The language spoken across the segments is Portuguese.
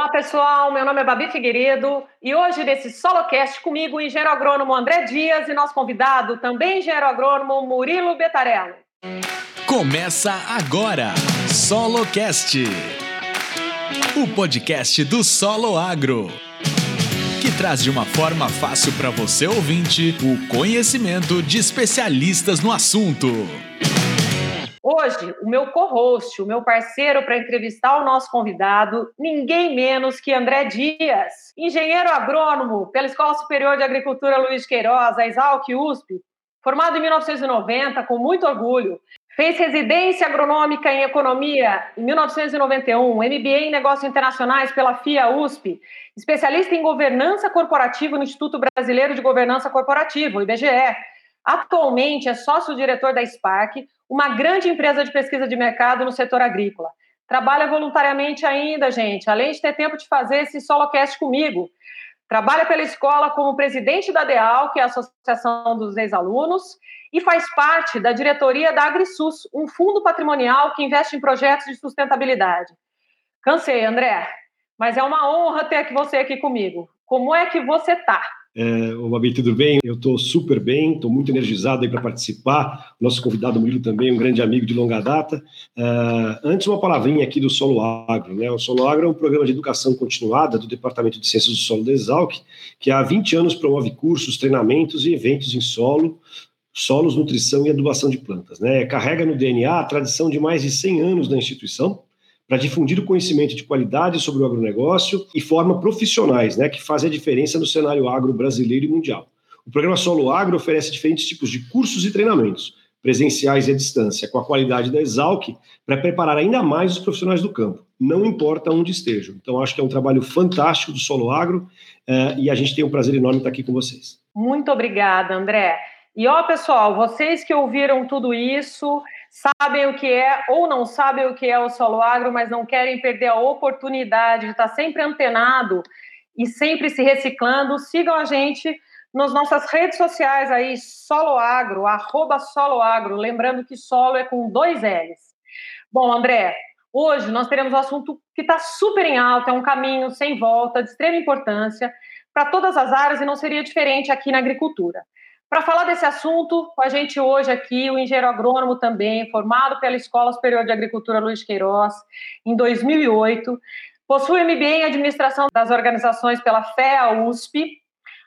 Olá pessoal, meu nome é Babi Figueiredo e hoje nesse SoloCast comigo o engenheiro agrônomo André Dias e nosso convidado, também engenheiro agrônomo Murilo Betarello. Começa agora, SoloCast, o podcast do Solo Agro, que traz de uma forma fácil para você ouvinte o conhecimento de especialistas no assunto. Hoje, o meu co-host, o meu parceiro para entrevistar o nosso convidado, ninguém menos que André Dias, engenheiro agrônomo pela Escola Superior de Agricultura Luiz Queiroz, a Exalc USP, formado em 1990, com muito orgulho. Fez residência agronômica em economia em 1991, MBA em negócios internacionais pela FIA USP, especialista em governança corporativa no Instituto Brasileiro de Governança Corporativa, o IBGE. Atualmente é sócio-diretor da Spark, uma grande empresa de pesquisa de mercado no setor agrícola. Trabalha voluntariamente ainda, gente, além de ter tempo de fazer esse solocast comigo. Trabalha pela escola como presidente da DEAL, que é a Associação dos Ex-Alunos, e faz parte da diretoria da AgriSUS, um fundo patrimonial que investe em projetos de sustentabilidade. Cansei, André, mas é uma honra ter você aqui comigo. Como é que você está? É, o Babi, tudo bem? Eu estou super bem, estou muito energizado para participar. Nosso convidado Murilo também, um grande amigo de longa data. É, antes, uma palavrinha aqui do Solo Agro. Né? O Solo Agro é um programa de educação continuada do Departamento de Ciências do Solo da Exalc, que há 20 anos promove cursos, treinamentos e eventos em solo, solos, nutrição e adubação de plantas. Né? Carrega no DNA a tradição de mais de 100 anos da instituição para difundir o conhecimento de qualidade sobre o agronegócio e forma profissionais, né, que fazem a diferença no cenário agro brasileiro e mundial. O programa Solo Agro oferece diferentes tipos de cursos e treinamentos, presenciais e à distância, com a qualidade da Exalc, para preparar ainda mais os profissionais do campo, não importa onde estejam. Então, acho que é um trabalho fantástico do Solo Agro uh, e a gente tem um prazer enorme estar aqui com vocês. Muito obrigada, André. E ó, pessoal, vocês que ouviram tudo isso, sabem o que é ou não sabem o que é o solo agro, mas não querem perder a oportunidade de estar sempre antenado e sempre se reciclando, sigam a gente nas nossas redes sociais aí, Solo Agro, arroba Solo Agro, lembrando que solo é com dois L's. Bom, André, hoje nós teremos um assunto que está super em alta, é um caminho sem volta, de extrema importância para todas as áreas e não seria diferente aqui na agricultura. Para falar desse assunto, com a gente hoje aqui, o engenheiro agrônomo também, formado pela Escola Superior de Agricultura Luiz Queiroz, em 2008, possui MBA em Administração das Organizações pela FEA USP,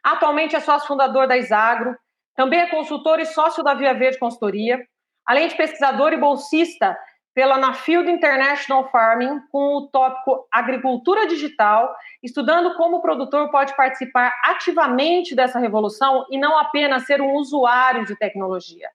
atualmente é sócio fundador da Isagro, também é consultor e sócio da Via Verde Consultoria, além de pesquisador e bolsista pela Nafield International Farming com o tópico Agricultura Digital, estudando como o produtor pode participar ativamente dessa revolução e não apenas ser um usuário de tecnologia.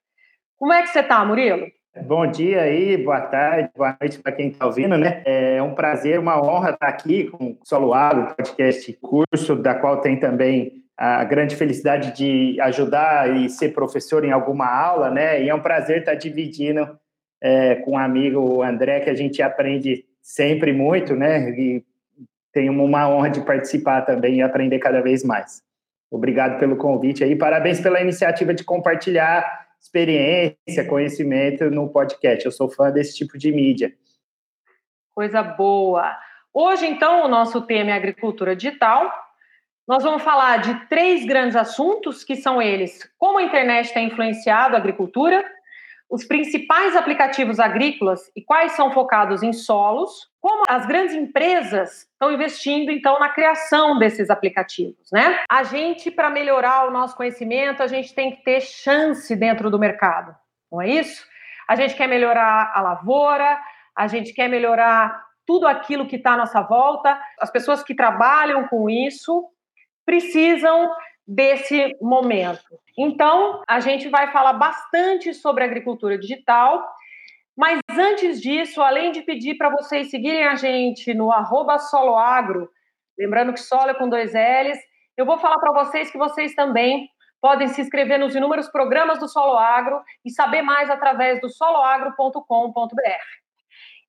Como é que você está, Murilo? Bom dia aí, boa tarde, boa noite para quem está ouvindo, né? É um prazer, uma honra estar aqui com o Solo Agro, podcast curso, da qual tem também a grande felicidade de ajudar e ser professor em alguma aula, né? E é um prazer estar dividindo é, com o amigo André, que a gente aprende sempre muito, né? E tenho uma honra de participar também e aprender cada vez mais. Obrigado pelo convite aí, parabéns pela iniciativa de compartilhar experiência, conhecimento no podcast. Eu sou fã desse tipo de mídia. Coisa boa. Hoje, então, o nosso tema é agricultura digital. Nós vamos falar de três grandes assuntos, que são eles: como a internet tem influenciado a agricultura, os principais aplicativos agrícolas e quais são focados em solos, como as grandes empresas estão investindo então na criação desses aplicativos, né? A gente para melhorar o nosso conhecimento, a gente tem que ter chance dentro do mercado. Não é isso? A gente quer melhorar a lavoura, a gente quer melhorar tudo aquilo que está à nossa volta. As pessoas que trabalham com isso precisam desse momento. Então, a gente vai falar bastante sobre agricultura digital, mas antes disso, além de pedir para vocês seguirem a gente no soloagro, lembrando que solo é com dois L's, eu vou falar para vocês que vocês também podem se inscrever nos inúmeros programas do Solo Agro e saber mais através do soloagro.com.br.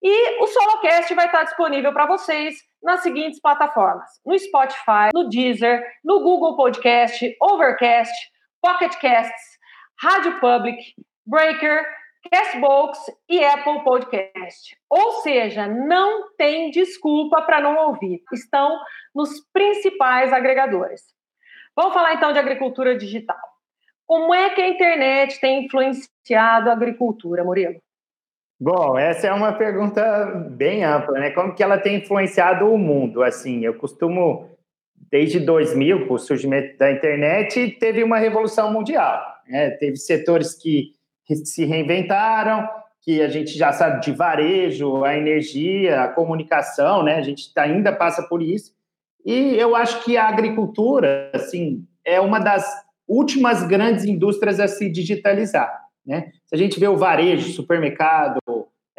E o SoloCast vai estar disponível para vocês nas seguintes plataformas: no Spotify, no Deezer, no Google Podcast, Overcast, Pocket Casts, Rádio Public, Breaker, Castbox e Apple Podcast. Ou seja, não tem desculpa para não ouvir. Estão nos principais agregadores. Vamos falar então de agricultura digital. Como é que a internet tem influenciado a agricultura, Murilo? Bom, essa é uma pergunta bem ampla, né? Como que ela tem influenciado o mundo? Assim, eu costumo, desde 2000, com o surgimento da internet, teve uma revolução mundial. Né? Teve setores que se reinventaram, que a gente já sabe de varejo, a energia, a comunicação, né? A gente tá, ainda passa por isso. E eu acho que a agricultura, assim, é uma das últimas grandes indústrias a se digitalizar. Né? Se a gente vê o varejo, supermercado,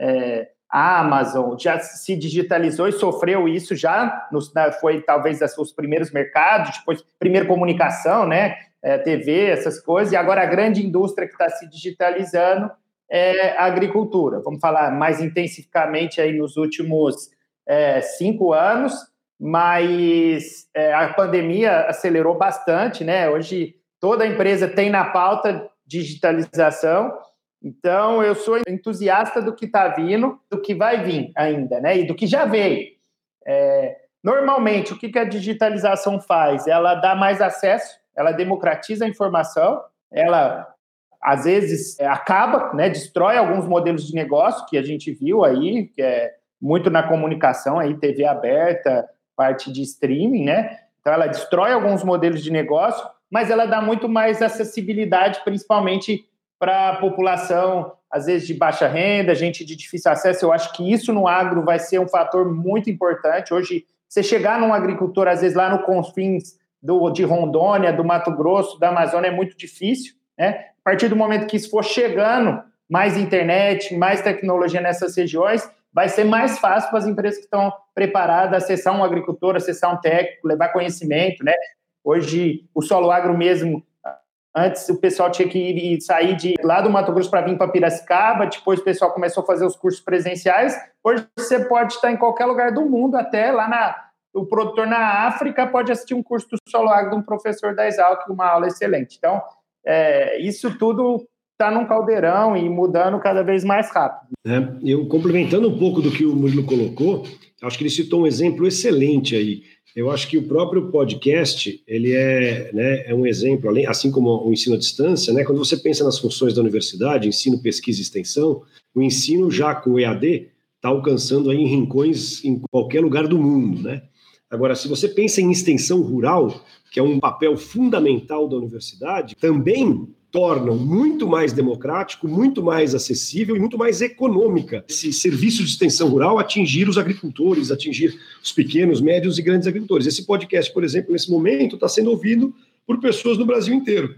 é, a Amazon já se digitalizou e sofreu isso já, nos, foi talvez os primeiros mercados, depois primeiro comunicação, né? É, TV, essas coisas, e agora a grande indústria que está se digitalizando é a agricultura. Vamos falar mais intensivamente aí nos últimos é, cinco anos, mas é, a pandemia acelerou bastante, né? Hoje toda empresa tem na pauta digitalização. Então, eu sou entusiasta do que está vindo, do que vai vir ainda, né? E do que já veio. É, normalmente, o que, que a digitalização faz? Ela dá mais acesso, ela democratiza a informação, ela às vezes é, acaba, né, destrói alguns modelos de negócio que a gente viu aí, que é muito na comunicação aí, TV aberta, parte de streaming, né? Então ela destrói alguns modelos de negócio, mas ela dá muito mais acessibilidade, principalmente para a população, às vezes de baixa renda, gente de difícil acesso. Eu acho que isso no agro vai ser um fator muito importante. Hoje, você chegar num agricultor, às vezes lá no confins do, de Rondônia, do Mato Grosso, da Amazônia, é muito difícil. Né? A partir do momento que isso for chegando, mais internet, mais tecnologia nessas regiões, vai ser mais fácil para as empresas que estão preparadas acessar um agricultor, acessar um técnico, levar conhecimento, né? Hoje, o solo agro mesmo, antes o pessoal tinha que ir sair de lá do Mato Grosso para vir para Piracicaba, depois o pessoal começou a fazer os cursos presenciais. Hoje você pode estar em qualquer lugar do mundo, até lá na o produtor na África pode assistir um curso do solo agro de um professor da Exalc, uma aula excelente. Então, é, isso tudo está num caldeirão e mudando cada vez mais rápido. É, eu complementando um pouco do que o Murilo colocou, acho que ele citou um exemplo excelente aí. Eu acho que o próprio podcast ele é, né, é um exemplo, além, assim como o ensino à distância, né, quando você pensa nas funções da universidade, ensino, pesquisa e extensão, o ensino já com o EAD está alcançando aí em rincões em qualquer lugar do mundo, né? Agora, se você pensa em extensão rural, que é um papel fundamental da universidade, também tornam muito mais democrático, muito mais acessível e muito mais econômica esse serviço de extensão rural atingir os agricultores, atingir os pequenos, médios e grandes agricultores. Esse podcast, por exemplo, nesse momento está sendo ouvido por pessoas no Brasil inteiro.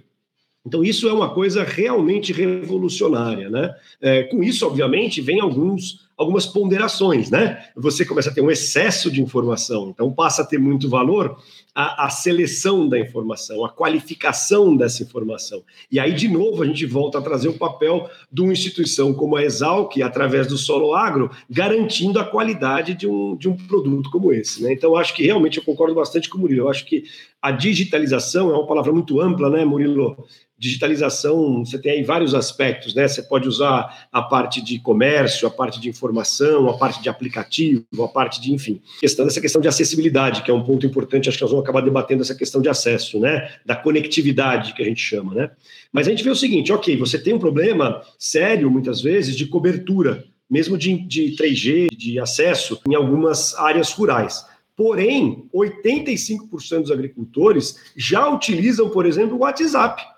Então, isso é uma coisa realmente revolucionária, né? É, com isso, obviamente, vem alguns algumas ponderações, né? Você começa a ter um excesso de informação, então passa a ter muito valor a, a, seleção da informação, a qualificação dessa informação. E aí, de novo, a gente volta a trazer o papel de uma instituição como a Exalc, através do Solo Agro, garantindo a qualidade de um, de um produto como esse. Né? Então, acho que realmente eu concordo bastante com o Murilo. Eu acho que a digitalização é uma palavra muito ampla, né, Murilo? digitalização, você tem aí vários aspectos, né? Você pode usar a parte de comércio, a parte de informação, a parte de aplicativo, a parte de, enfim, questão dessa questão de acessibilidade, que é um ponto importante, acho que nós vamos acabar debatendo essa questão de acesso, né? Da conectividade que a gente chama, né? Mas a gente vê o seguinte, ok, você tem um problema sério, muitas vezes, de cobertura, mesmo de, de 3G, de acesso em algumas áreas rurais. Porém, 85% dos agricultores já utilizam, por exemplo, o WhatsApp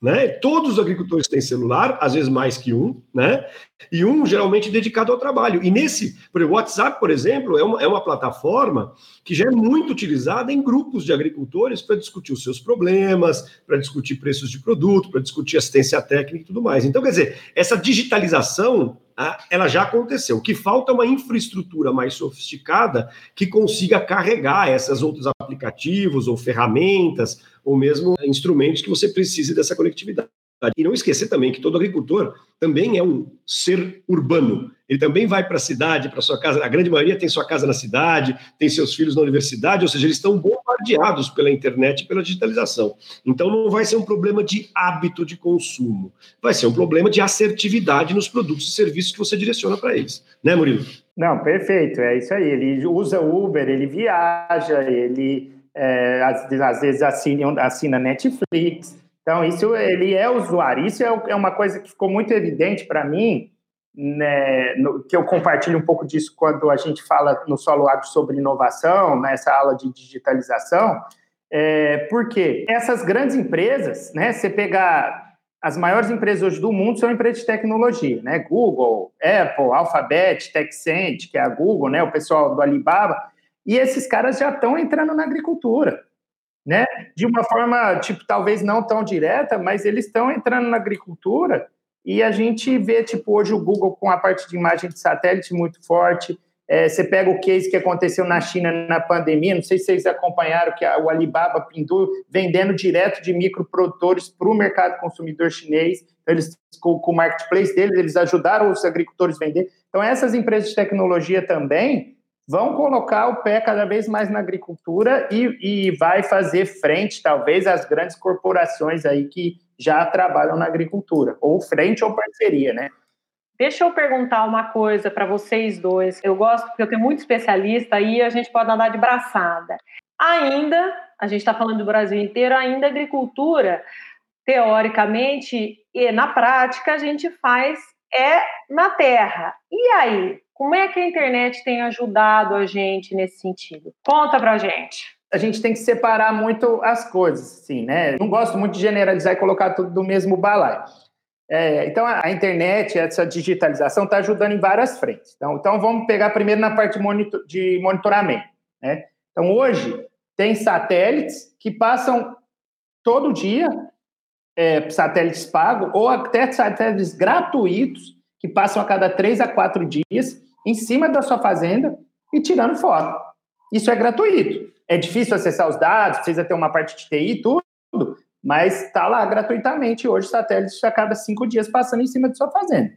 né? Todos os agricultores têm celular, às vezes mais que um, né? E um geralmente dedicado ao trabalho. E nesse, por exemplo, WhatsApp, por exemplo, é uma, é uma plataforma que já é muito utilizada em grupos de agricultores para discutir os seus problemas, para discutir preços de produto, para discutir assistência técnica e tudo mais. Então, quer dizer, essa digitalização ela já aconteceu. O que falta é uma infraestrutura mais sofisticada que consiga carregar esses outros aplicativos ou ferramentas ou mesmo instrumentos que você precise dessa conectividade. E não esquecer também que todo agricultor também é um ser urbano. Ele também vai para a cidade, para sua casa. A grande maioria tem sua casa na cidade, tem seus filhos na universidade, ou seja, eles estão bombardeados pela internet e pela digitalização. Então, não vai ser um problema de hábito de consumo, vai ser um problema de assertividade nos produtos e serviços que você direciona para eles. Né, Murilo? Não, perfeito, é isso aí. Ele usa Uber, ele viaja, ele é, às, às, vezes assina, assina Netflix. Então, isso ele é usuário. Isso é, é uma coisa que ficou muito evidente para mim né, no, que eu compartilho um pouco disso quando a gente fala no Solo Agro sobre inovação, nessa aula de digitalização, é, porque essas grandes empresas, né, você pegar as maiores empresas hoje do mundo são empresas de tecnologia, né, Google, Apple, Alphabet, Tencent, que é a Google, né, o pessoal do Alibaba, e esses caras já estão entrando na agricultura, né, de uma forma, tipo, talvez não tão direta, mas eles estão entrando na agricultura e a gente vê, tipo, hoje o Google com a parte de imagem de satélite muito forte. É, você pega o case que aconteceu na China na pandemia, não sei se vocês acompanharam que a, o Alibaba Pindu vendendo direto de microprodutores para o mercado consumidor chinês. Então, eles, com, com o marketplace deles, eles ajudaram os agricultores a vender. Então, essas empresas de tecnologia também vão colocar o pé cada vez mais na agricultura e, e vai fazer frente, talvez, às grandes corporações aí que já trabalham na agricultura, ou frente ou parceria, né? Deixa eu perguntar uma coisa para vocês dois. Eu gosto porque eu tenho muito especialista aí a gente pode andar de braçada. Ainda, a gente está falando do Brasil inteiro, ainda a agricultura, teoricamente e na prática, a gente faz é na terra. E aí, como é que a internet tem ajudado a gente nesse sentido? Conta pra gente a gente tem que separar muito as coisas, assim, né? Não gosto muito de generalizar e colocar tudo do mesmo balaio. É, então, a, internet, essa digitalização está ajudando em várias frentes. Então, então, vamos pegar primeiro na parte de monitoramento. Né? Então, hoje, tem satélites que passam todo dia, é, satélites pagos, ou até satélites gratuitos, que passam a cada três a quatro dias, em cima da sua fazenda e tirando foto. Isso é gratuito é difícil acessar os dados, precisa ter uma parte de TI tudo, mas está lá gratuitamente hoje satélites a cada cinco dias passando em cima de sua fazenda.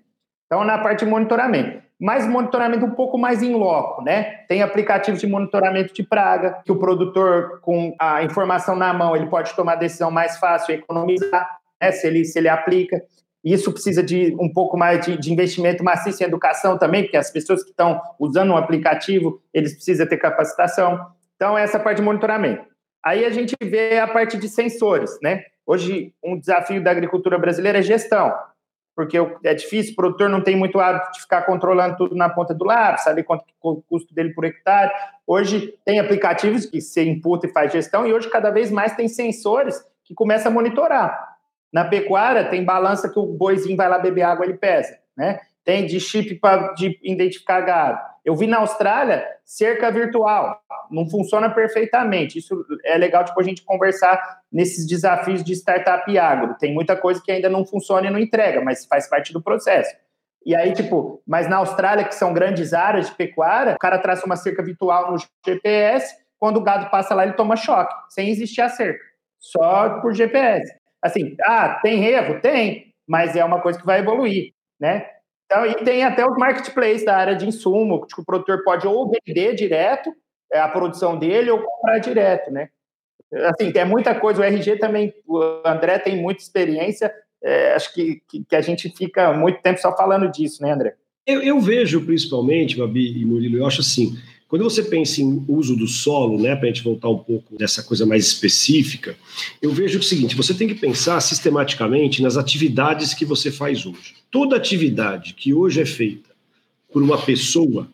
Então, na parte de monitoramento. Mas monitoramento um pouco mais em loco, né? Tem aplicativos de monitoramento de praga, que o produtor, com a informação na mão, ele pode tomar decisão mais fácil economizar, né? se, ele, se ele aplica. Isso precisa de um pouco mais de, de investimento maciço em educação também, porque as pessoas que estão usando um aplicativo, eles precisam ter capacitação. Então, essa parte de monitoramento. Aí a gente vê a parte de sensores, né? Hoje, um desafio da agricultura brasileira é gestão, porque é difícil, o produtor não tem muito hábito de ficar controlando tudo na ponta do lápis, saber quanto é o custo dele por hectare. Hoje, tem aplicativos que você imputa e faz gestão, e hoje, cada vez mais, tem sensores que começam a monitorar. Na pecuária, tem balança que o boizinho vai lá beber água, ele pesa, né? Tem de chip para identificar gado. Eu vi na Austrália cerca virtual, não funciona perfeitamente. Isso é legal tipo, a gente conversar nesses desafios de startup agro. Tem muita coisa que ainda não funciona e não entrega, mas faz parte do processo. E aí, tipo, mas na Austrália, que são grandes áreas de pecuária, o cara traça uma cerca virtual no GPS, quando o gado passa lá, ele toma choque, sem existir a cerca, só por GPS. Assim, ah, tem erro? Tem, mas é uma coisa que vai evoluir, né? Então, e tem até os marketplaces da área de insumo, que o produtor pode ou vender direto é, a produção dele ou comprar direto, né? Assim, tem muita coisa. O RG também, o André tem muita experiência. É, acho que, que, que, a gente fica muito tempo só falando disso, né, André? Eu, eu vejo, principalmente, Babi e Murilo, eu acho assim, quando você pensa em uso do solo, né, para a gente voltar um pouco dessa coisa mais específica, eu vejo o seguinte: você tem que pensar sistematicamente nas atividades que você faz hoje. Toda atividade que hoje é feita por uma pessoa,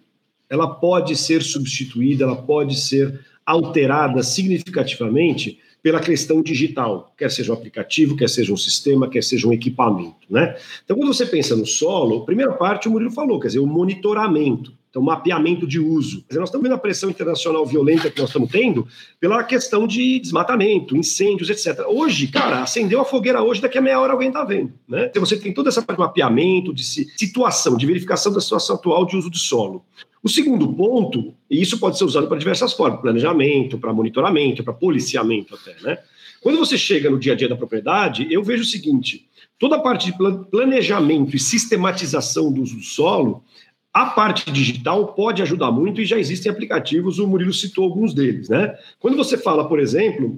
ela pode ser substituída, ela pode ser alterada significativamente pela questão digital, quer seja um aplicativo, quer seja um sistema, quer seja um equipamento, né? Então, quando você pensa no solo, primeira parte o Murilo falou, quer dizer, o monitoramento. Então, mapeamento de uso. Nós estamos vendo a pressão internacional violenta que nós estamos tendo pela questão de desmatamento, incêndios, etc. Hoje, cara, acendeu a fogueira hoje, daqui a meia hora alguém está vendo. Né? Então, você tem toda essa parte de mapeamento, de situação, de verificação da situação atual de uso de solo. O segundo ponto, e isso pode ser usado para diversas formas, planejamento, para monitoramento, para policiamento até, né? Quando você chega no dia a dia da propriedade, eu vejo o seguinte, toda a parte de planejamento e sistematização do uso do solo, a parte digital pode ajudar muito e já existem aplicativos, o Murilo citou alguns deles, né? Quando você fala, por exemplo,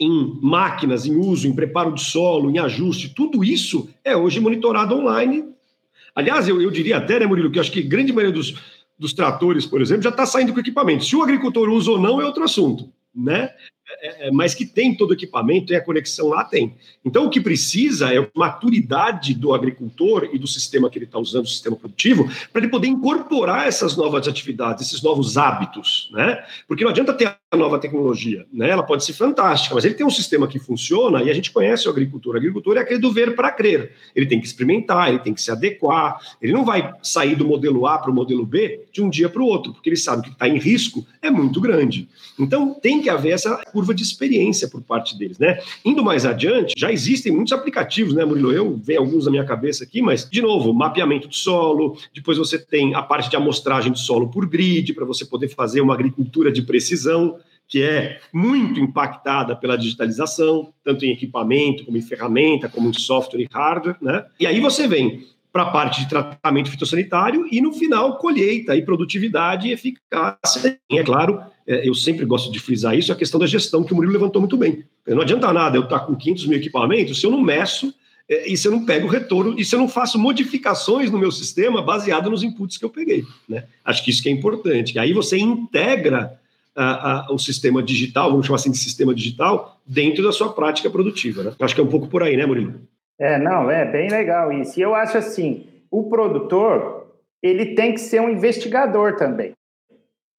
em máquinas, em uso, em preparo de solo, em ajuste, tudo isso é hoje monitorado online. Aliás, eu, eu diria até, né, Murilo, que eu acho que grande maioria dos, dos tratores, por exemplo, já está saindo com equipamento. Se o agricultor usa ou não é outro assunto, né? É, é, mas que tem todo o equipamento, tem a conexão lá, tem. Então, o que precisa é maturidade do agricultor e do sistema que ele está usando, o sistema produtivo, para ele poder incorporar essas novas atividades, esses novos hábitos, né? Porque não adianta ter nova tecnologia, né? Ela pode ser fantástica, mas ele tem um sistema que funciona e a gente conhece o agricultor. O agricultor é aquele do ver para crer. Ele tem que experimentar, ele tem que se adequar, ele não vai sair do modelo A para o modelo B de um dia para o outro, porque ele sabe que está em risco é muito grande. Então, tem que haver essa curva de experiência por parte deles, né? Indo mais adiante, já existem muitos aplicativos, né, Murilo? Eu venho alguns na minha cabeça aqui, mas, de novo, mapeamento de solo, depois você tem a parte de amostragem de solo por grid, para você poder fazer uma agricultura de precisão, que é muito impactada pela digitalização, tanto em equipamento, como em ferramenta, como em software e hardware, né? E aí você vem para a parte de tratamento fitossanitário e, no final, colheita e produtividade e eficácia. E, é claro, é, eu sempre gosto de frisar isso, a questão da gestão, que o Murilo levantou muito bem. Não adianta nada eu estar com 500 mil equipamentos se eu não meço é, e se eu não pego o retorno e se eu não faço modificações no meu sistema baseado nos inputs que eu peguei. Né? Acho que isso que é importante. Aí você integra a, a, o sistema digital, vamos chamar assim de sistema digital, dentro da sua prática produtiva. Né? Acho que é um pouco por aí, né, Murilo? É, não, é bem legal isso. E eu acho assim, o produtor, ele tem que ser um investigador também.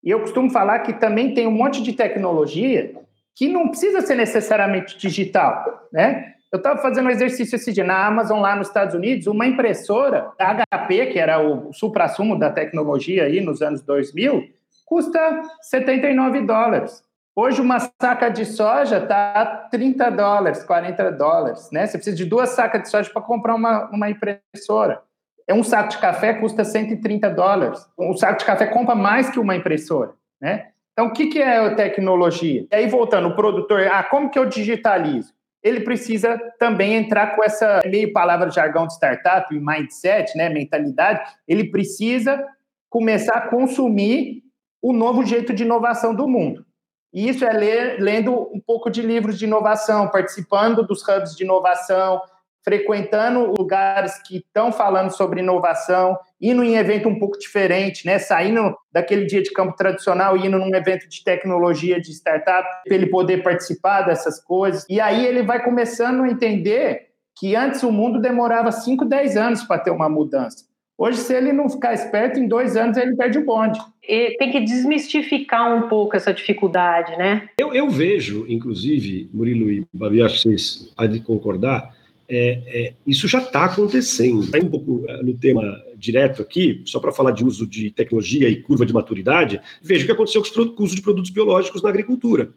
E eu costumo falar que também tem um monte de tecnologia que não precisa ser necessariamente digital, né? Eu estava fazendo um exercício esse dia na Amazon, lá nos Estados Unidos, uma impressora HP, que era o supra-sumo da tecnologia aí nos anos 2000, custa 79 dólares. Hoje, uma saca de soja está 30 dólares, 40 dólares. Né? Você precisa de duas sacas de soja para comprar uma, uma impressora. É um saco de café custa 130 dólares. Um saco de café compra mais que uma impressora. Né? Então, o que, que é tecnologia? E aí, voltando, o produtor, ah, como que eu digitalizo? Ele precisa também entrar com essa meio palavra jargão de startup, mindset, né, mentalidade. Ele precisa começar a consumir o novo jeito de inovação do mundo. E isso é ler, lendo um pouco de livros de inovação, participando dos hubs de inovação, frequentando lugares que estão falando sobre inovação, indo em evento um pouco diferente, né? Saindo daquele dia de campo tradicional indo num evento de tecnologia de startup, para ele poder participar dessas coisas. E aí ele vai começando a entender que antes o mundo demorava 5, 10 anos para ter uma mudança. Hoje, se ele não ficar esperto, em dois anos ele perde o bonde. E tem que desmistificar um pouco essa dificuldade, né? Eu, eu vejo, inclusive, Murilo e Babi, acho que vocês podem concordar, é, é, isso já está acontecendo. Está um pouco é, no tema direto aqui, só para falar de uso de tecnologia e curva de maturidade, veja o que aconteceu com o uso de produtos biológicos na agricultura.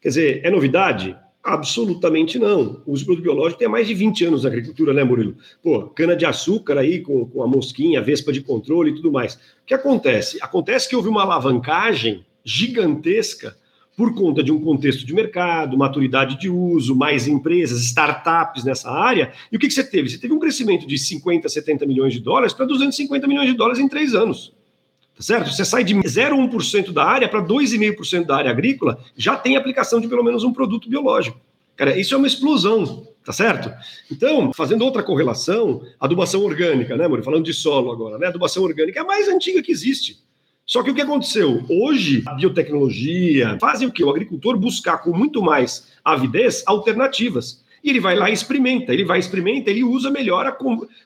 Quer dizer, é novidade? Absolutamente não. O uso produto biológico tem mais de 20 anos na agricultura, né, Murilo? Pô, cana-de-açúcar aí com, com a mosquinha, a vespa de controle e tudo mais. O que acontece? Acontece que houve uma alavancagem gigantesca por conta de um contexto de mercado, maturidade de uso, mais empresas, startups nessa área. E o que, que você teve? Você teve um crescimento de 50, 70 milhões de dólares para 250 milhões de dólares em três anos. Certo? Você sai de 0,1% da área para 2,5% da área agrícola, já tem aplicação de pelo menos um produto biológico. Cara, isso é uma explosão, tá certo? Então, fazendo outra correlação, adubação orgânica, né, amor? Falando de solo agora, né? Adubação orgânica é a mais antiga que existe. Só que o que aconteceu? Hoje, a biotecnologia fazem o que? O agricultor buscar com muito mais avidez alternativas. E ele vai lá e experimenta, ele vai experimenta, ele usa, melhora,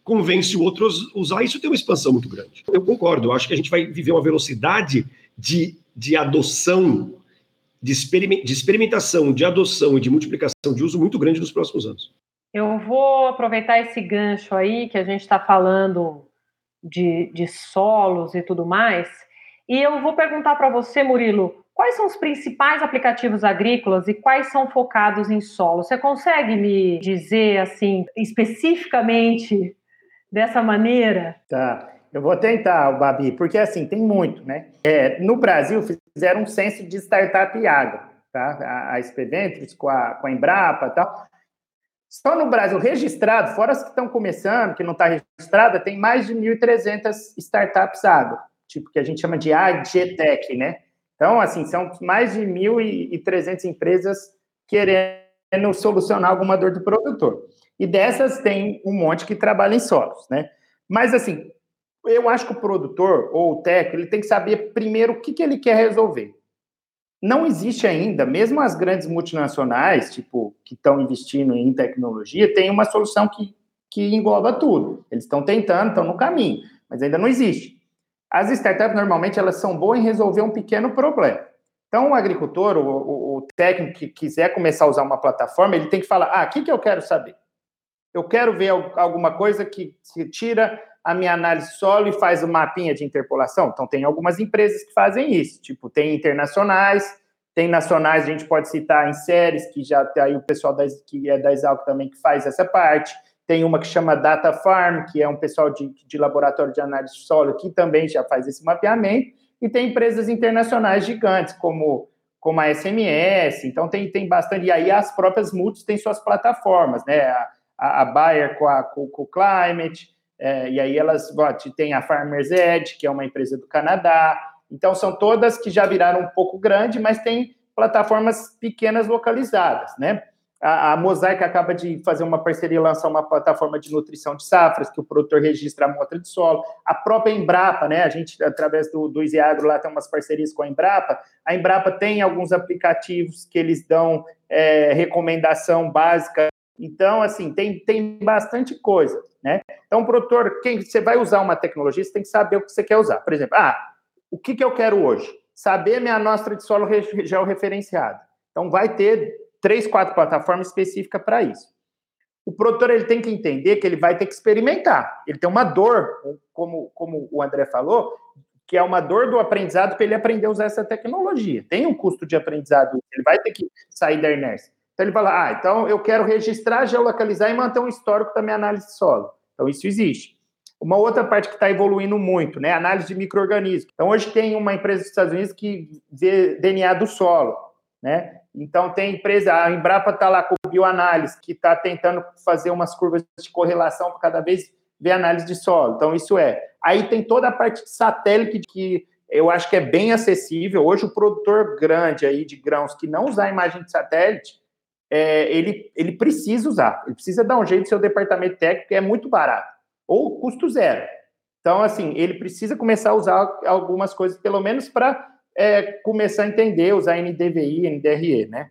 convence o outro a usar. Isso tem uma expansão muito grande. Eu concordo, acho que a gente vai viver uma velocidade de, de adoção, de, de experimentação, de adoção e de multiplicação de uso muito grande nos próximos anos. Eu vou aproveitar esse gancho aí que a gente está falando de, de solos e tudo mais, e eu vou perguntar para você, Murilo, Quais são os principais aplicativos agrícolas e quais são focados em solo? Você consegue me dizer assim especificamente dessa maneira? Tá. Eu vou tentar, Babi, porque assim, tem muito, né? É, no Brasil, fizeram um censo de startup água, tá? A, a com a, com a Embrapa e tal. Só no Brasil, registrado, fora as que estão começando, que não está registrada, tem mais de 1.300 startups agro, tipo que a gente chama de AgTech, né? Então, assim, são mais de 1.300 empresas querendo solucionar alguma dor do produtor. E dessas tem um monte que trabalha em solos, né? Mas, assim, eu acho que o produtor ou o técnico, ele tem que saber primeiro o que, que ele quer resolver. Não existe ainda, mesmo as grandes multinacionais, tipo, que estão investindo em tecnologia, tem uma solução que, que engloba tudo. Eles estão tentando, estão no caminho, mas ainda não existe. As startups, normalmente, elas são boas em resolver um pequeno problema. Então, o agricultor, o, o, o técnico que quiser começar a usar uma plataforma, ele tem que falar, ah, o que, que eu quero saber? Eu quero ver alguma coisa que tira a minha análise solo e faz o mapinha de interpolação. Então, tem algumas empresas que fazem isso, tipo, tem internacionais, tem nacionais, a gente pode citar em séries, que já tem aí o pessoal que é da Exalc também que faz essa parte. Tem uma que chama Data Farm, que é um pessoal de, de laboratório de análise de solo que também já faz esse mapeamento. E tem empresas internacionais gigantes, como, como a SMS. Então, tem, tem bastante. E aí, as próprias multis têm suas plataformas, né? A, a, a Bayer com, a, com, com o Climate, é, e aí elas tem a Farmers Edge, que é uma empresa do Canadá. Então, são todas que já viraram um pouco grande, mas tem plataformas pequenas localizadas, né? A, a Mosaic acaba de fazer uma parceria, lançar uma plataforma de nutrição de safras, que o produtor registra a amostra de solo. A própria Embrapa, né? A gente, através do, do Isiagro, lá tem umas parcerias com a Embrapa. A Embrapa tem alguns aplicativos que eles dão é, recomendação básica então, assim, tem, tem bastante coisa, né? Então, produtor, quem você vai usar uma tecnologia, você tem que saber o que você quer usar. Por exemplo, ah, o que, que eu quero hoje? Saber minha amostra de solo georreferenciada. Então, vai ter três, quatro plataformas específicas para isso. O produtor ele tem que entender que ele vai ter que experimentar. Ele tem uma dor, como, como o André falou, que é uma dor do aprendizado para ele aprender a usar essa tecnologia. Tem um custo de aprendizado, ele vai ter que sair da inércia. Então ele fala, ah, então eu quero registrar, geolocalizar e manter um histórico da minha análise de solo. Então isso existe. Uma outra parte que está evoluindo muito, né? Análise de micro-organismos. Então hoje tem uma empresa dos Estados Unidos que vê DNA do solo, né? Então tem empresa, a Embrapa está lá com bioanálise, que está tentando fazer umas curvas de correlação para cada vez ver análise de solo. Então isso é. Aí tem toda a parte de satélite que eu acho que é bem acessível. Hoje o produtor grande aí de grãos que não usar imagem de satélite, é, ele, ele precisa usar, ele precisa dar um jeito no seu departamento técnico, é muito barato, ou custo zero. Então, assim, ele precisa começar a usar algumas coisas, pelo menos para é, começar a entender, usar NDVI, NDRE, né?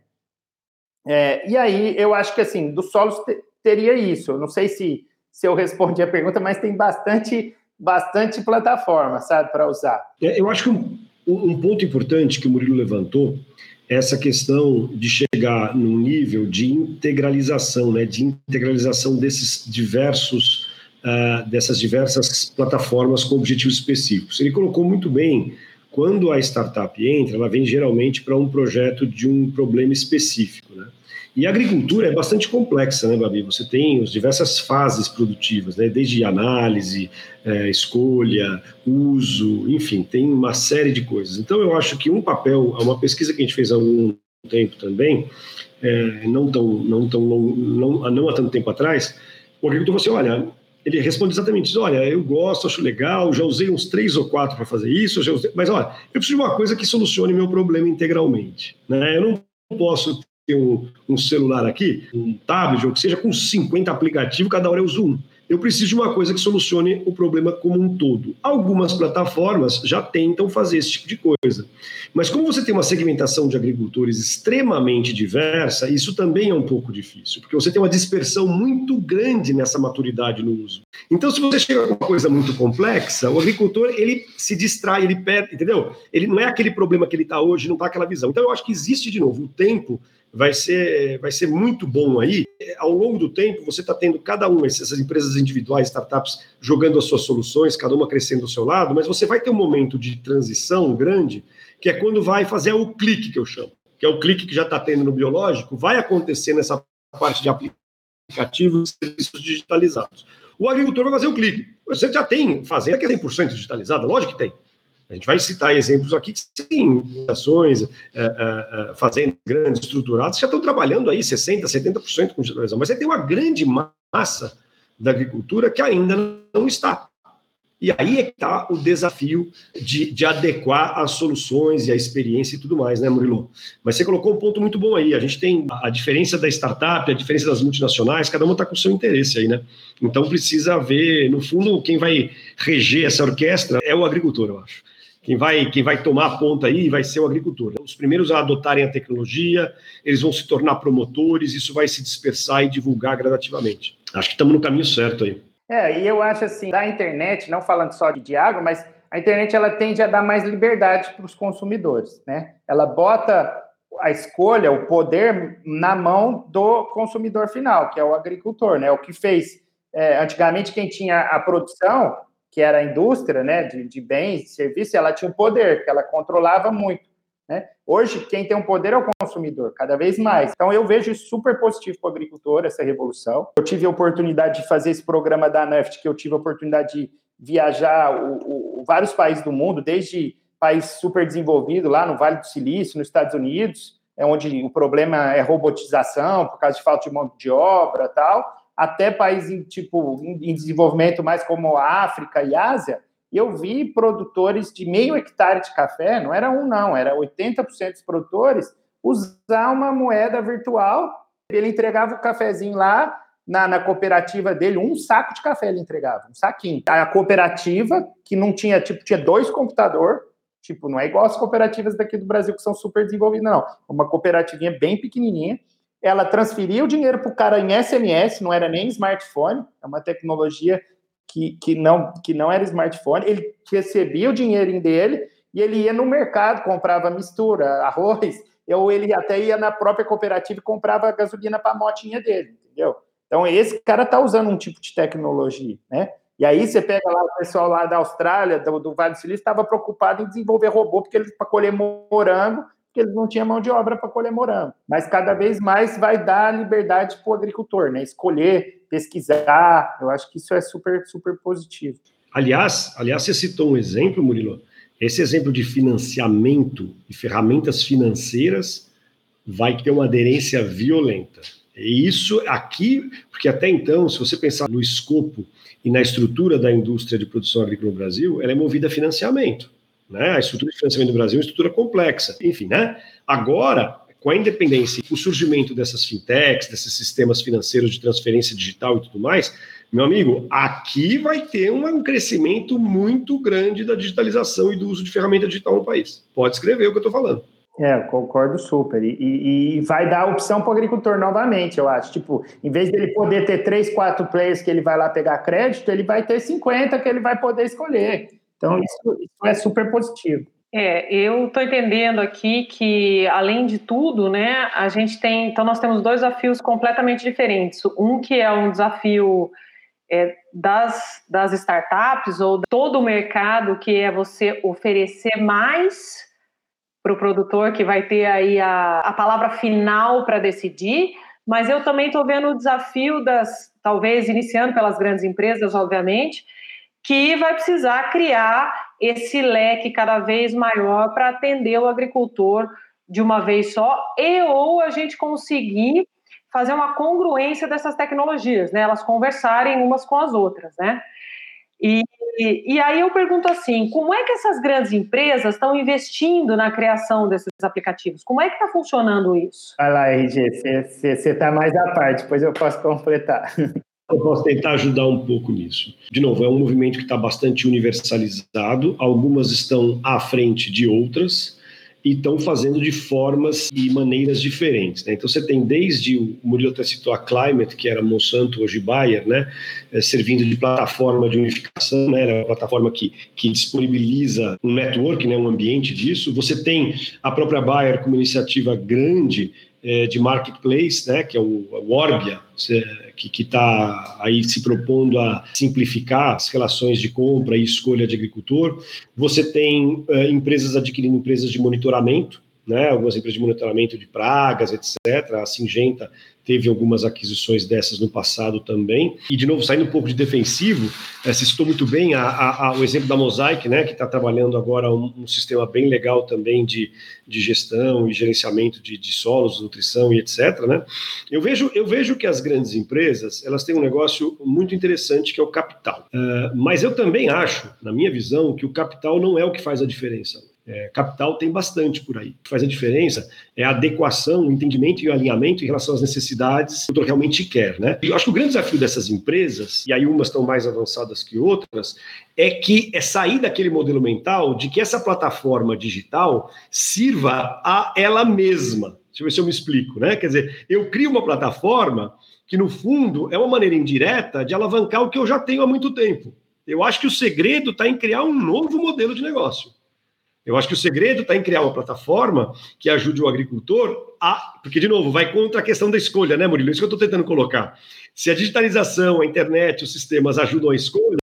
É, e aí, eu acho que, assim, dos solos teria isso. Eu não sei se, se eu respondi a pergunta, mas tem bastante, bastante plataforma, sabe, para usar. É, eu acho que um, um ponto importante que o Murilo levantou essa questão de chegar num nível de integralização, né, de integralização desses diversos, uh, dessas diversas plataformas com objetivos específicos. Ele colocou muito bem, quando a startup entra, ela vem geralmente para um projeto de um problema específico, né? E a agricultura é bastante complexa, né, Babi? Você tem as diversas fases produtivas, né? desde análise, é, escolha, uso, enfim, tem uma série de coisas. Então, eu acho que um papel, uma pesquisa que a gente fez há algum tempo também, é, não, tão, não, tão não, não há tanto tempo atrás, o agricultor falou assim: olha, ele responde exatamente isso: olha, eu gosto, acho legal, já usei uns três ou quatro para fazer isso, usei, mas olha, eu preciso de uma coisa que solucione meu problema integralmente. Né? Eu não posso ter um, um, celular aqui, um tablet, ou que seja, com 50 aplicativos, cada hora eu uso um. Eu preciso de uma coisa que solucione o problema como um todo. Algumas plataformas já tentam fazer esse tipo de coisa. Mas como você tem uma segmentação de agricultores extremamente diversa, isso também é um pouco difícil, porque você tem uma dispersão muito grande nessa maturidade no uso. Então, se você chega com uma coisa muito complexa, o agricultor ele se distrai, ele perde, entendeu? Ele não é aquele problema que ele está hoje, não está aquela visão. Então, eu acho que existe de novo o tempo vai ser, vai ser muito bom aí. Ao longo do tempo, você está tendo cada uma, essas empresas individuais, startups, jogando as suas soluções, cada uma crescendo do seu lado, mas você vai ter um momento de transição grande, que é quando vai fazer o clique, que eu chamo, que é o clique que já está tendo no biológico, vai acontecer nessa parte de aplicativos e serviços digitalizados. O agricultor vai fazer o clique. Você já tem fazenda que é 100% digitalizada? Lógico que tem. A gente vai citar exemplos aqui que sim, ações, é, é, é, fazendas grandes, estruturadas, já estão trabalhando aí 60%, 70% com digitalização, mas você tem uma grande massa da agricultura que ainda não está. E aí é que está o desafio de, de, adequar as soluções e a experiência e tudo mais, né, Murilo? Mas você colocou um ponto muito bom aí. A gente tem a diferença da startup, a diferença das multinacionais, cada uma está com o seu interesse aí, né? Então precisa ver, no fundo, quem vai reger essa orquestra é o agricultor, eu acho. Quem vai, quem vai tomar a ponta aí vai ser o agricultor. Os primeiros a adotarem a tecnologia, eles vão se tornar promotores, isso vai se dispersar e divulgar gradativamente. Acho que estamos no caminho certo aí. É, e eu acho assim, da internet, não falando só de água, mas a internet ela tende a dar mais liberdade para os consumidores, né? Ela bota a escolha, o poder na mão do consumidor final, que é o agricultor, né? O que fez é, antigamente quem tinha a produção, que era a indústria, né, de, de bens, de serviços, ela tinha um poder que ela controlava muito. Né? Hoje, quem tem um poder é o consumidor, cada vez mais. Então, eu vejo super positivo para o agricultor, essa revolução. Eu tive a oportunidade de fazer esse programa da NEFT, que eu tive a oportunidade de viajar o, o, vários países do mundo, desde país super desenvolvido, lá no Vale do Silício, nos Estados Unidos, é onde o problema é robotização, por causa de falta de mão de obra tal, até países tipo, em desenvolvimento mais como a África e Ásia, eu vi produtores de meio hectare de café, não era um, não, era 80% dos produtores, usar uma moeda virtual. Ele entregava o cafezinho lá na, na, cooperativa dele, um saco de café ele entregava, um saquinho. A cooperativa, que não tinha, tipo, tinha dois computadores, tipo, não é igual as cooperativas daqui do Brasil que são super desenvolvidas, não. Uma cooperativinha bem pequenininha. Ela transferia o dinheiro para o cara em SMS, não era nem smartphone, é uma tecnologia que, que, não, que não era smartphone, ele recebia o dinheirinho dele e ele ia no mercado, comprava mistura, arroz, ou ele até ia na própria cooperativa e comprava gasolina para a motinha dele, entendeu? Então, esse cara está usando um tipo de tecnologia, né? E aí você pega lá o pessoal lá da Austrália, do, do Vale do Silício, estava preocupado em desenvolver robô, porque eles para colher morango, porque eles não tinham mão de obra para colher morango. Mas cada vez mais vai dar liberdade para o agricultor, né? Escolher pesquisar. Eu acho que isso é super, super positivo. Aliás, aliás, você citou um exemplo, Murilo. Esse exemplo de financiamento e ferramentas financeiras vai ter uma aderência violenta. E isso aqui, porque até então, se você pensar no escopo e na estrutura da indústria de produção agrícola no Brasil, ela é movida a financiamento. Né? A estrutura de financiamento do Brasil é uma estrutura complexa. Enfim, né? Agora, com a independência, o surgimento dessas fintechs, desses sistemas financeiros de transferência digital e tudo mais, meu amigo, aqui vai ter um crescimento muito grande da digitalização e do uso de ferramenta digital no país. Pode escrever o que eu estou falando. É, concordo super. E, e, e vai dar opção para o agricultor novamente, eu acho. Tipo, em vez dele poder ter três, quatro players que ele vai lá pegar crédito, ele vai ter 50 que ele vai poder escolher. Então, isso, isso é super positivo. É, eu estou entendendo aqui que, além de tudo, né, a gente tem. Então, nós temos dois desafios completamente diferentes. Um que é um desafio é, das, das startups ou todo o mercado, que é você oferecer mais para o produtor, que vai ter aí a, a palavra final para decidir. Mas eu também estou vendo o desafio das, talvez iniciando pelas grandes empresas, obviamente, que vai precisar criar esse leque cada vez maior para atender o agricultor de uma vez só e ou a gente conseguir fazer uma congruência dessas tecnologias, né? Elas conversarem umas com as outras, né? E, e, aí eu pergunto assim, como é que essas grandes empresas estão investindo na criação desses aplicativos? Como é que está funcionando isso? Vai lá, RG, você está mais à parte, depois eu posso completar. Eu posso tentar ajudar um pouco nisso. De novo, é um movimento que está bastante universalizado, algumas estão à frente de outras e estão fazendo de formas e maneiras diferentes. Né? Então, você tem desde, o Murilo até citou a Climate, que era Monsanto, hoje Bayer, né? É, servindo de plataforma de unificação, né? era uma plataforma que, que disponibiliza um network, né? um ambiente disso. Você tem a própria Bayer como iniciativa grande de marketplace, né, que é o, o Orbia, que está aí se propondo a simplificar as relações de compra e escolha de agricultor. Você tem uh, empresas adquirindo empresas de monitoramento, né? algumas empresas de monitoramento de pragas, etc. A Singenta teve algumas aquisições dessas no passado também. E, de novo, saindo um pouco de defensivo, é, se citou muito bem a, a, a, o exemplo da Mosaic, né, que está trabalhando agora um, um, sistema bem legal também de, de gestão e gerenciamento de, de, solos, nutrição e etc. Né? Eu, vejo, eu vejo que as grandes empresas elas têm um negócio muito interessante que é o capital. Uh, mas eu também acho, na minha visão, que o capital não é o que faz a diferença. É, capital tem bastante por aí. O que faz a diferença é a adequação, o entendimento e o alinhamento em relação às necessidades que o realmente quer. Né? Eu acho que o grande desafio dessas empresas, e aí umas estão mais avançadas que outras, é que é sair daquele modelo mental de que essa plataforma digital sirva a ela mesma. Deixa eu ver se eu me explico. Né? Quer dizer, eu crio uma plataforma que, no fundo, é uma maneira indireta de alavancar o que eu já tenho há muito tempo. Eu acho que o segredo está em criar um novo modelo de negócio. Eu acho que o segredo está em criar uma plataforma que ajude o agricultor a. Porque, de novo, vai contra a questão da escolha, né, Murilo? Isso que eu estou tentando colocar. Se a digitalização, a internet, os sistemas ajudam a escolha,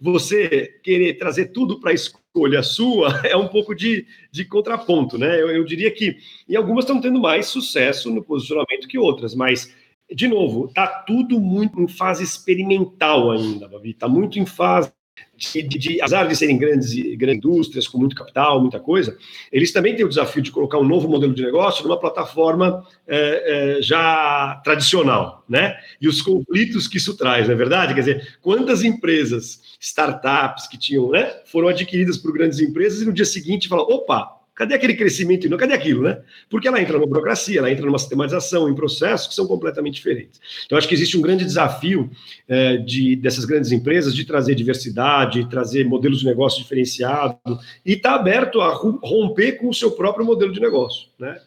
você querer trazer tudo para a escolha sua é um pouco de, de contraponto, né? Eu, eu diria que. E algumas estão tendo mais sucesso no posicionamento que outras, mas de novo, está tudo muito em fase experimental ainda, Babi. Está muito em fase de, de, de, apesar de serem grandes, grandes indústrias com muito capital, muita coisa, eles também têm o desafio de colocar um novo modelo de negócio numa plataforma é, é, já tradicional, né? E os conflitos que isso traz, não é verdade? Quer dizer, quantas empresas, startups que tinham, né, foram adquiridas por grandes empresas e no dia seguinte falam, opa, Cadê aquele crescimento? Cadê aquilo, né? Porque ela entra numa burocracia, ela entra numa sistematização, em processos que são completamente diferentes. Então, acho que existe um grande desafio é, de, dessas grandes empresas de trazer diversidade, trazer modelos de negócio diferenciados e estar tá aberto a romper com o seu próprio modelo de negócio, né?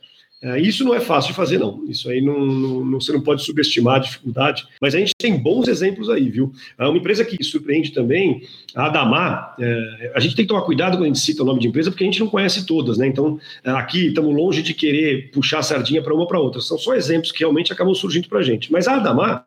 É, isso não é fácil de fazer, não. Isso aí não, não, você não pode subestimar a dificuldade, mas a gente tem bons exemplos aí, viu? É uma empresa que surpreende também, a Adamar, é, a gente tem que tomar cuidado quando a gente cita o nome de empresa, porque a gente não conhece todas, né? Então, é, aqui estamos longe de querer puxar a sardinha para uma para outra. São só exemplos que realmente acabam surgindo para a gente. Mas a Adamar,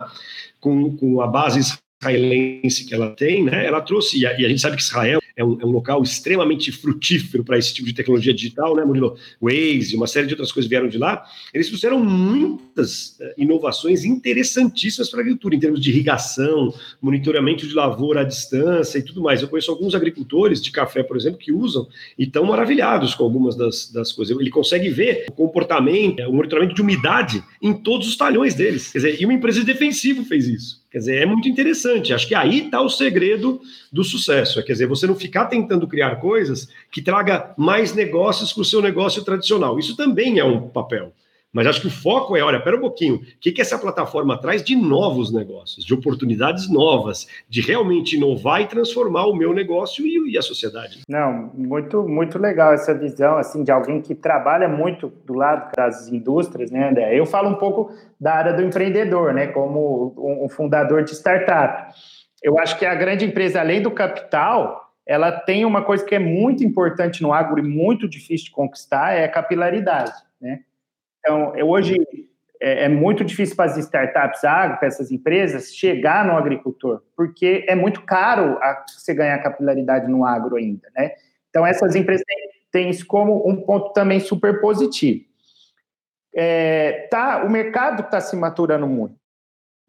com, com a base israelense que ela tem, né? Ela trouxe, e a, e a gente sabe que Israel é um, é um local extremamente frutífero para esse tipo de tecnologia digital, né, Murilo? Waze, uma série de outras coisas vieram de lá. Eles trouxeram muitas uh, inovações interessantíssimas para a agricultura, em termos de irrigação, monitoramento de lavoura à distância e tudo mais. Eu conheço alguns agricultores de café, por exemplo, que usam e estão maravilhados com algumas das, das coisas. Ele consegue ver o comportamento, o monitoramento de umidade em todos os talhões deles. Quer dizer, e uma empresa de defensivo fez isso. Quer dizer, é muito interessante. Acho que aí está o segredo do sucesso. É, quer dizer, você não ficar tentando criar coisas que traga mais negócios para o seu negócio tradicional. Isso também é um papel. Mas acho que o foco é, olha, pera um pouquinho, o que, que essa plataforma traz de novos negócios, de oportunidades novas, de realmente inovar e transformar o meu negócio e, e, a sociedade. Não, muito, muito legal essa visão, assim, de alguém que trabalha muito do lado das indústrias, né, André? Eu falo um pouco da área do empreendedor, né, como um, um fundador de startup. Eu acho que a grande empresa, além do capital, ela tem uma coisa que é muito importante no agro e muito difícil de conquistar, é a capilaridade, né? Então, hoje é, é muito difícil para as startups agro, para essas empresas, chegar no agricultor, porque é muito caro a, você ganhar capilaridade no agro ainda, né? Então, essas empresas têm, têm isso como um ponto também super positivo. É, tá, o mercado está se maturando muito.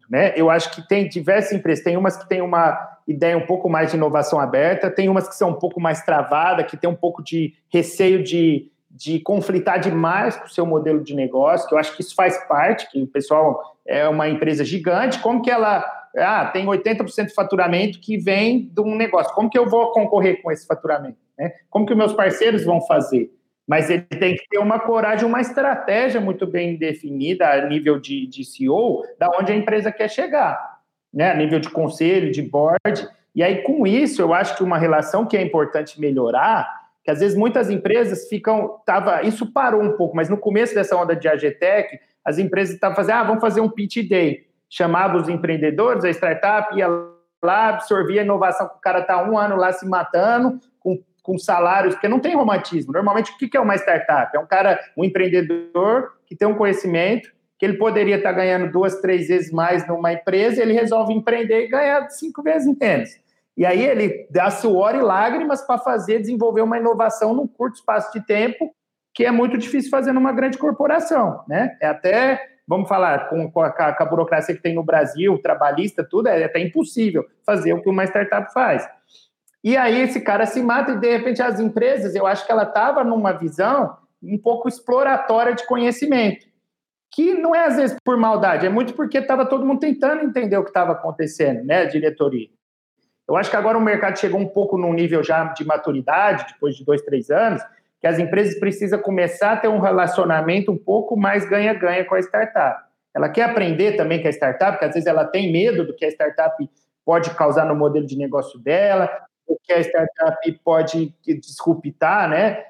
Né? Eu acho que tem diversas empresas, tem umas que têm uma ideia um pouco mais de inovação aberta, tem umas que são um pouco mais travadas, que tem um pouco de receio de de conflitar demais com o seu modelo de negócio, que eu acho que isso faz parte, que o pessoal é uma empresa gigante, como que ela ah, tem 80% de faturamento que vem de um negócio, como que eu vou concorrer com esse faturamento? Né? Como que os meus parceiros vão fazer? Mas ele tem que ter uma coragem, uma estratégia muito bem definida a nível de, de CEO, da onde a empresa quer chegar, né? a nível de conselho, de board. E aí, com isso, eu acho que uma relação que é importante melhorar que às vezes muitas empresas ficam. Tava, isso parou um pouco, mas no começo dessa onda de AGTEC, as empresas estavam fazendo, ah, vamos fazer um pitch day. Chamava os empreendedores, a startup ia lá, absorvia a inovação, o cara está um ano lá se matando, com, com salários, porque não tem romantismo. Normalmente, o que é uma startup? É um cara, um empreendedor que tem um conhecimento, que ele poderia estar tá ganhando duas, três vezes mais numa empresa, ele resolve empreender e ganhar cinco vezes menos. E aí ele dá suor e lágrimas para fazer, desenvolver uma inovação num curto espaço de tempo que é muito difícil fazer numa grande corporação, né? É até, vamos falar, com, com, a, com a burocracia que tem no Brasil, trabalhista, tudo, é até impossível fazer o que uma startup faz. E aí esse cara se mata e, de repente, as empresas, eu acho que ela estava numa visão um pouco exploratória de conhecimento, que não é às vezes por maldade, é muito porque estava todo mundo tentando entender o que estava acontecendo, né, a diretoria. Eu acho que agora o mercado chegou um pouco num nível já de maturidade, depois de dois, três anos, que as empresas precisam começar a ter um relacionamento um pouco mais ganha-ganha com a startup. Ela quer aprender também com a startup, porque às vezes ela tem medo do que a startup pode causar no modelo de negócio dela, o que a startup pode disruptar, né?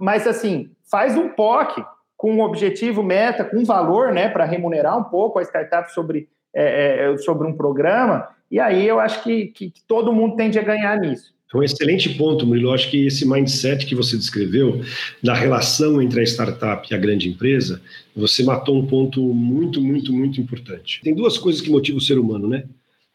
Mas, assim, faz um POC com um objetivo, meta, com valor, né, para remunerar um pouco a startup sobre, é, é, sobre um programa, e aí eu acho que, que, que todo mundo tende a ganhar nisso. É um excelente ponto, Murilo. Acho que esse mindset que você descreveu, da relação entre a startup e a grande empresa, você matou um ponto muito, muito, muito importante. Tem duas coisas que motivam o ser humano, né?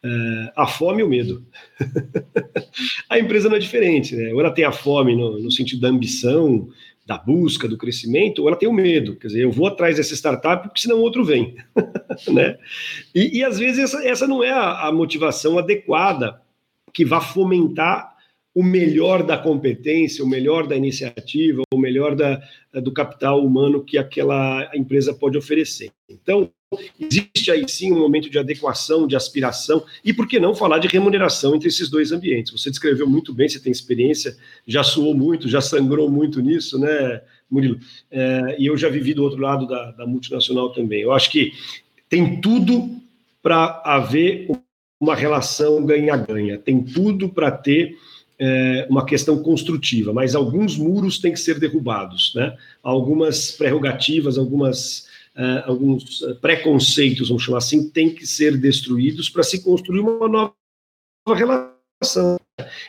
É, a fome e o medo. a empresa não é diferente, né? Ou ela tem a fome no, no, sentido da ambição, da busca, do crescimento, ou ela tem o medo. Quer dizer, eu vou atrás dessa startup porque senão outro vem, né? E, e, às vezes essa, essa não é a, a motivação adequada que vá fomentar o melhor da competência, o melhor da iniciativa, o melhor da, do capital humano que aquela empresa pode oferecer. Então, existe aí sim um momento de adequação, de aspiração, e por que não falar de remuneração entre esses dois ambientes? Você descreveu muito bem, você tem experiência, já suou muito, já sangrou muito nisso, né, Murilo? É, e eu já vivi do outro lado da, da multinacional também. Eu acho que tem tudo para haver uma relação ganha-ganha, tem tudo para ter é, uma questão construtiva, mas alguns muros têm que ser derrubados, né? Algumas prerrogativas, algumas, é, alguns preconceitos, vamos chamar assim, têm que ser destruídos para se construir uma nova relação.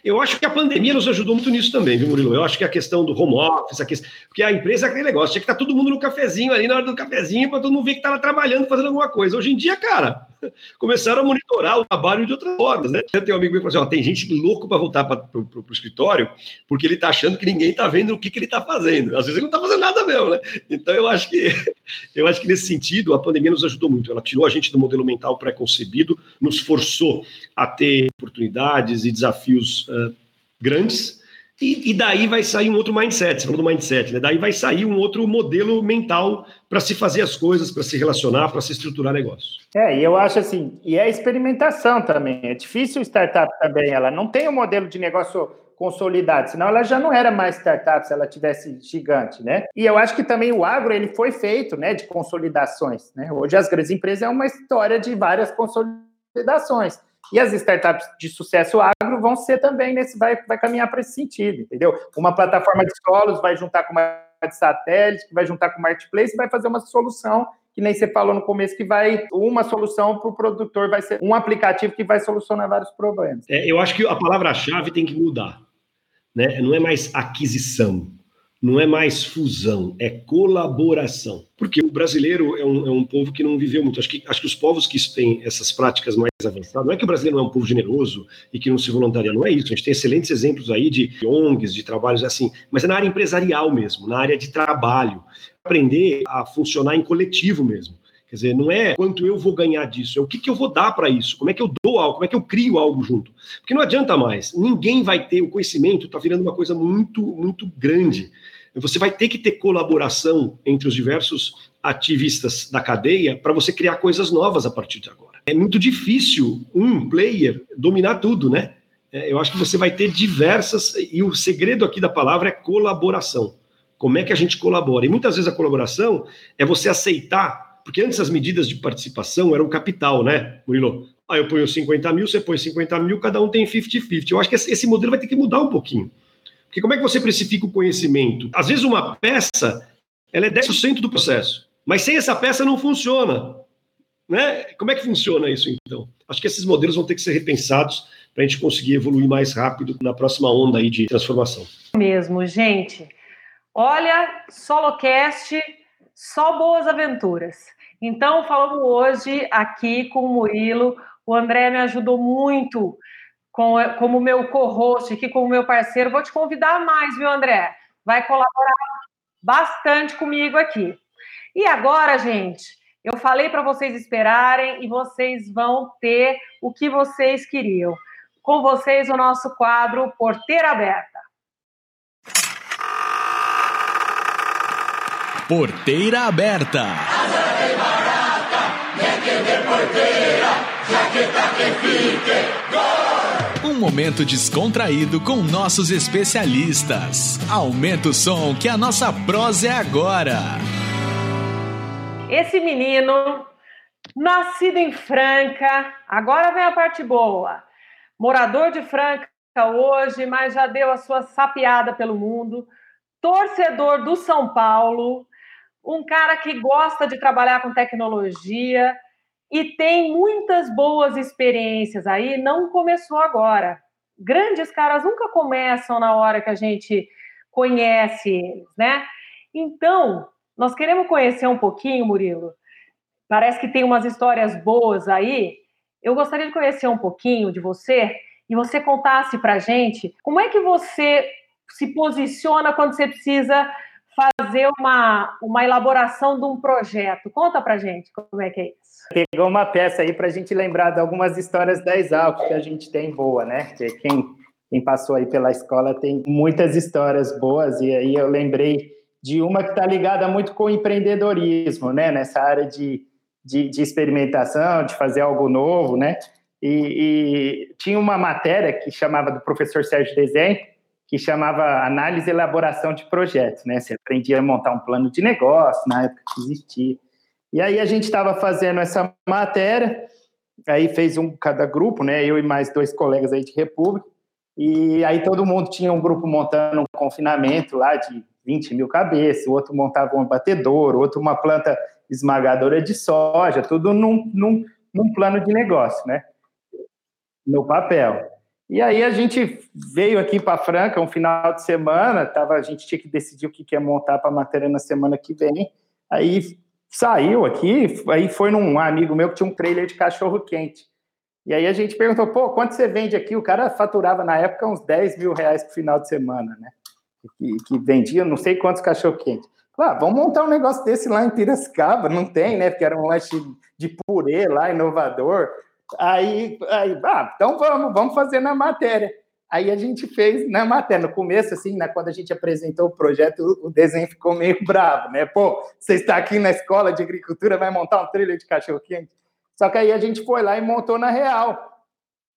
Eu acho que a pandemia nos ajudou muito nisso também, viu, Murilo? Eu acho que a questão do home office, a questão, porque a empresa é aquele negócio, tinha que estar todo mundo no cafezinho ali na hora do cafezinho para todo mundo ver que estava trabalhando, fazendo alguma coisa. Hoje em dia, cara, começaram a monitorar o trabalho de outras formas, né? Tem um amigo que falou assim: tem gente louco para voltar para o escritório porque ele está achando que ninguém está vendo o que, que ele está fazendo. Às vezes ele não está fazendo nada mesmo, né? Então eu acho que eu acho que nesse sentido a pandemia nos ajudou muito. Ela tirou a gente do modelo mental pré-concebido, nos forçou a ter oportunidades e desafios uh, grandes e, e, daí vai sair um outro mindset, você falou do mindset, né? Daí vai sair um outro modelo mental para se fazer as coisas, para se relacionar, para se estruturar negócio. É, e eu acho assim, e é experimentação também. É difícil startup também, ela não tem um modelo de negócio consolidado, senão ela já não era mais startup se ela tivesse gigante, né? E eu acho que também o agro ele foi feito, né, de consolidações, né? Hoje as grandes empresas é uma história de várias consolidações. E as startups de sucesso vão ser também nesse, vai, vai caminhar para esse sentido, entendeu? Uma plataforma de solos vai juntar com uma de satélite, que vai juntar com marketplace e vai fazer uma solução que nem você falou no começo, que vai uma solução para o produtor, vai ser um aplicativo que vai solucionar vários problemas. É, eu acho que a palavra-chave tem que mudar. Né? Não é mais aquisição, não é mais fusão, é colaboração. Porque o brasileiro é um, é um, povo que não viveu muito. Acho que, acho que os povos que têm essas práticas mais avançadas, não é que o brasileiro não é um povo generoso e que não se voluntaria, não é isso. A gente tem excelentes exemplos aí de ONGs, de trabalhos assim, mas é na área empresarial mesmo, na área de trabalho. Aprender a funcionar em coletivo mesmo. Quer dizer, não é quanto eu vou ganhar disso, é o que, que eu vou dar para isso, como é que eu dou algo, como é que eu crio algo junto. Porque não adianta mais, ninguém vai ter, o conhecimento está virando uma coisa muito, muito grande. Você vai ter que ter colaboração entre os diversos ativistas da cadeia para você criar coisas novas a partir de agora. É muito difícil um player dominar tudo, né? É, eu acho que você vai ter diversas, e o segredo aqui da palavra é colaboração. Como é que a gente colabora? E muitas vezes a colaboração é você aceitar porque antes as medidas de participação eram capital, né, Murilo? Ah, eu ponho 50 mil, você põe 50 mil, cada um tem 50-50. Eu acho que esse modelo vai ter que mudar um pouquinho. Porque como é que você precifica o conhecimento? Às vezes uma peça, ela é 10% do processo, mas sem essa peça não funciona. Né? Como é que funciona isso, então? Acho que esses modelos vão ter que ser repensados para a gente conseguir evoluir mais rápido na próxima onda aí de transformação. Mesmo, gente. Olha, SoloCast só boas aventuras. Então, falamos hoje aqui com o Murilo. O André me ajudou muito com, como meu co-host aqui, como meu parceiro. Vou te convidar mais, viu, André? Vai colaborar bastante comigo aqui. E agora, gente, eu falei para vocês esperarem e vocês vão ter o que vocês queriam. Com vocês, o nosso quadro Porteira Aberta. Porteira Aberta. Um momento descontraído com nossos especialistas. Aumenta o som que a nossa prosa é agora. Esse menino, nascido em Franca, agora vem a parte boa. Morador de Franca hoje, mas já deu a sua sapiada pelo mundo. Torcedor do São Paulo, um cara que gosta de trabalhar com tecnologia e tem muitas boas experiências aí, não começou agora. Grandes caras nunca começam na hora que a gente conhece eles, né? Então, nós queremos conhecer um pouquinho, Murilo. Parece que tem umas histórias boas aí. Eu gostaria de conhecer um pouquinho de você e você contasse para gente como é que você se posiciona quando você precisa fazer uma, uma elaboração de um projeto. Conta para gente como é que é isso. Pegou uma peça aí para a gente lembrar de algumas histórias da Exalc que a gente tem boa, né? Que quem, quem passou aí pela escola tem muitas histórias boas e aí eu lembrei de uma que está ligada muito com o empreendedorismo, né? Nessa área de, de, de experimentação, de fazer algo novo, né? E, e, tinha uma matéria que chamava do professor Sérgio Desenho, que chamava análise e elaboração de projetos, né? Você aprendia a montar um plano de negócio na época que existia. E aí a gente estava fazendo essa matéria, aí fez um cada grupo, né? Eu e mais dois colegas aí de República, e aí todo mundo tinha um grupo montando um confinamento lá de 20 mil cabeças, o outro montava um batedor, outro uma planta esmagadora de soja, tudo num, num, num plano de negócio, né? No papel. E aí a gente veio aqui para Franca um final de semana, tava, a gente tinha que decidir o que ia montar para a matéria na semana que vem. Aí saiu aqui, aí foi num amigo meu que tinha um trailer de cachorro quente. E aí a gente perguntou, pô, quanto você vende aqui? O cara faturava na época uns 10 mil reais por final de semana, né? Que, que vendia não sei quantos cachorro quente. Ah, vamos montar um negócio desse lá em Piracicaba, não tem, né? Porque era um lanche de purê lá, inovador. Aí, aí ah, então vamos, vamos fazer na matéria. Aí a gente fez na matéria. No começo, assim, né, quando a gente apresentou o projeto, o desenho ficou meio bravo, né? Pô, você está aqui na escola de agricultura, vai montar um trilho de cachorro-quente. Só que aí a gente foi lá e montou na real.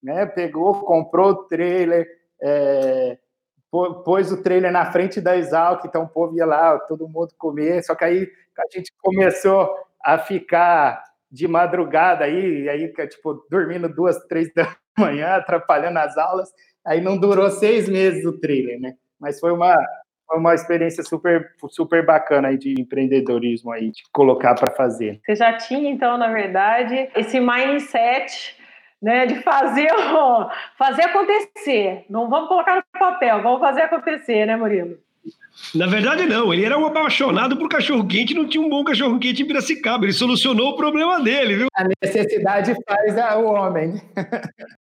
Né? Pegou, comprou o trailer, é, pôs o trailer na frente da Exalc, então o povo ia lá, todo mundo comer. Só que aí a gente começou a ficar de madrugada aí, aí tipo, dormindo duas, três da manhã, atrapalhando as aulas. Aí não durou seis meses o trailer, né? Mas foi uma, uma experiência super, super bacana aí de empreendedorismo aí, de colocar para fazer. Você já tinha, então, na verdade, esse mindset né, de fazer, fazer acontecer. Não vamos colocar no papel, vamos fazer acontecer, né, Murilo? Na verdade, não. Ele era um apaixonado por cachorro-quente e não tinha um bom cachorro-quente em Piracicaba. Ele solucionou o problema dele, viu? A necessidade faz o homem.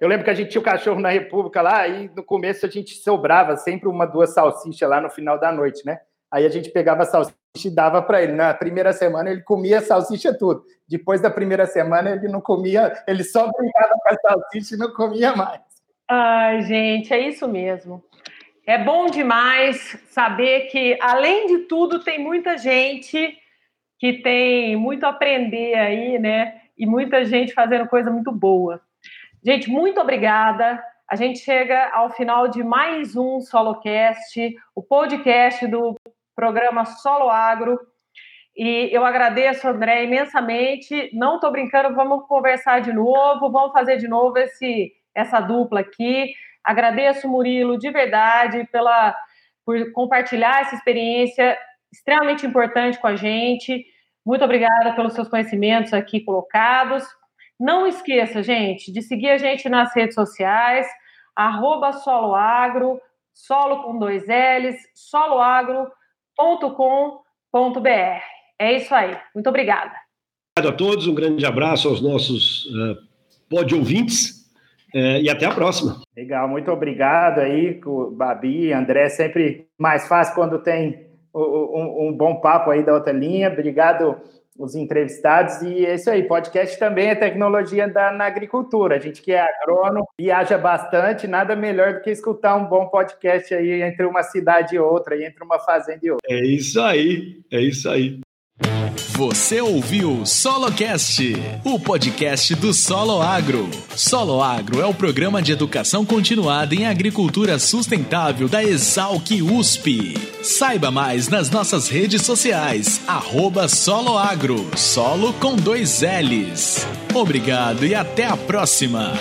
Eu lembro que a gente tinha o cachorro na República lá e no começo a gente sobrava sempre uma, duas salsichas lá no final da noite, né? Aí a gente pegava a salsicha e dava para ele. Na primeira semana ele comia salsicha tudo. Depois da primeira semana ele não comia, ele só brincava com a salsicha e não comia mais. Ai, gente, é isso mesmo. É bom demais saber que, além de tudo, tem muita gente que tem muito a aprender aí, né? E muita gente fazendo coisa muito boa. Gente, muito obrigada. A gente chega ao final de mais um SoloCast, o podcast do programa Solo Agro. E eu agradeço, André, imensamente. Não estou brincando, vamos conversar de novo, vamos fazer de novo esse, essa dupla aqui. Agradeço, Murilo, de verdade, pela, por compartilhar essa experiência extremamente importante com a gente. Muito obrigada pelos seus conhecimentos aqui colocados. Não esqueça, gente, de seguir a gente nas redes sociais, arroba soloagro, solo com dois L's, soloagro.com.br. É isso aí. Muito obrigada. Obrigado a todos, um grande abraço aos nossos uh, pod ouvintes e até a próxima. Legal, muito obrigado aí, Babi, André, sempre mais fácil quando tem um, um bom papo aí da outra linha. Obrigado os entrevistados. E é isso aí, podcast também é tecnologia da, na agricultura. A gente que é agrônomo, viaja bastante, nada melhor do que escutar um bom podcast aí entre uma cidade e outra, entre uma fazenda e outra. É isso aí, é isso aí. Você ouviu SoloCast, o podcast do Solo Agro. Solo Agro é o programa de educação continuada em agricultura sustentável da Exalc USP. Saiba mais nas nossas redes sociais, arroba Solo com dois L's. Obrigado e até a próxima!